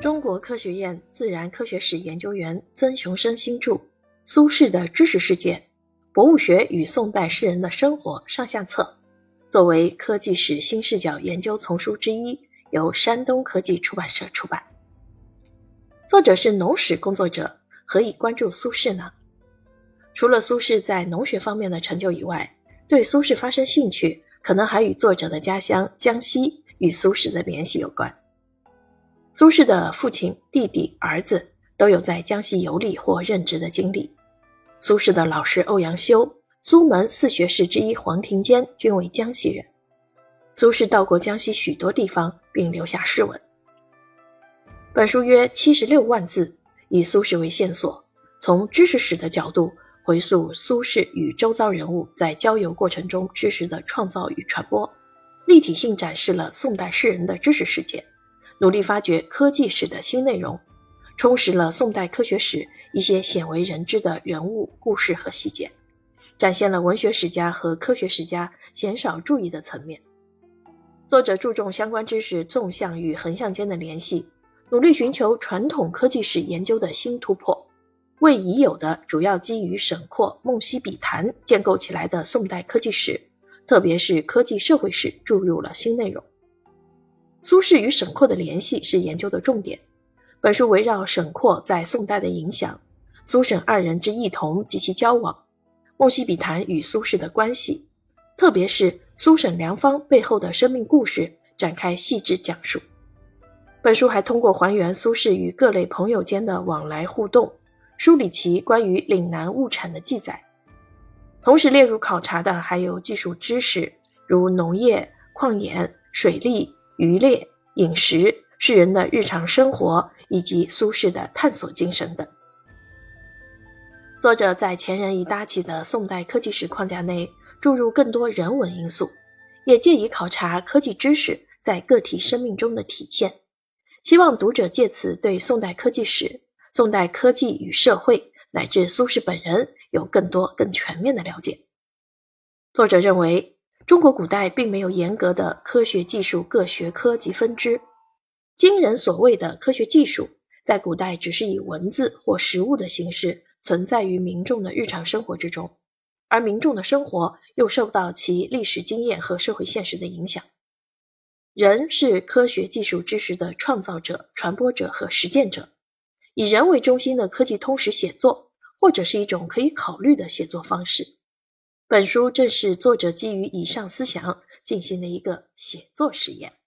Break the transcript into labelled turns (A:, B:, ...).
A: 中国科学院自然科学史研究员曾雄生新著《苏轼的知识世界：博物学与宋代诗人的生活》上下册，作为科技史新视角研究丛书之一，由山东科技出版社出版。作者是农史工作者，何以关注苏轼呢？除了苏轼在农学方面的成就以外，对苏轼发生兴趣，可能还与作者的家乡江西与苏轼的联系有关。苏轼的父亲、弟弟、儿子都有在江西游历或任职的经历。苏轼的老师欧阳修、苏门四学士之一黄庭坚均为江西人。苏轼到过江西许多地方，并留下诗文。本书约七十六万字，以苏轼为线索，从知识史的角度。回溯苏轼与周遭人物在交游过程中知识的创造与传播，立体性展示了宋代诗人的知识世界，努力发掘科技史的新内容，充实了宋代科学史一些鲜为人知的人物故事和细节，展现了文学史家和科学史家鲜少注意的层面。作者注重相关知识纵向与横向间的联系，努力寻求传统科技史研究的新突破。为已有的主要基于沈括、梦溪笔谈建构起来的宋代科技史，特别是科技社会史注入了新内容。苏轼与沈括的联系是研究的重点。本书围绕沈括在宋代的影响、苏沈二人之异同及其交往、梦溪笔谈与苏轼的关系，特别是苏沈良方背后的生命故事展开细致讲述。本书还通过还原苏轼与各类朋友间的往来互动。梳理其关于岭南物产的记载，同时列入考察的还有技术知识，如农业、矿冶、水利、渔猎、饮食、世人的日常生活以及苏轼的探索精神等。作者在前人已搭起的宋代科技史框架内注入更多人文因素，也借以考察科技知识在个体生命中的体现，希望读者借此对宋代科技史。宋代科技与社会，乃至苏轼本人，有更多更全面的了解。作者认为，中国古代并没有严格的科学技术各学科及分支，今人所谓的科学技术，在古代只是以文字或实物的形式存在于民众的日常生活之中，而民众的生活又受到其历史经验和社会现实的影响。人是科学技术知识的创造者、传播者和实践者。以人为中心的科技通识写作，或者是一种可以考虑的写作方式。本书正是作者基于以上思想进行的一个写作实验。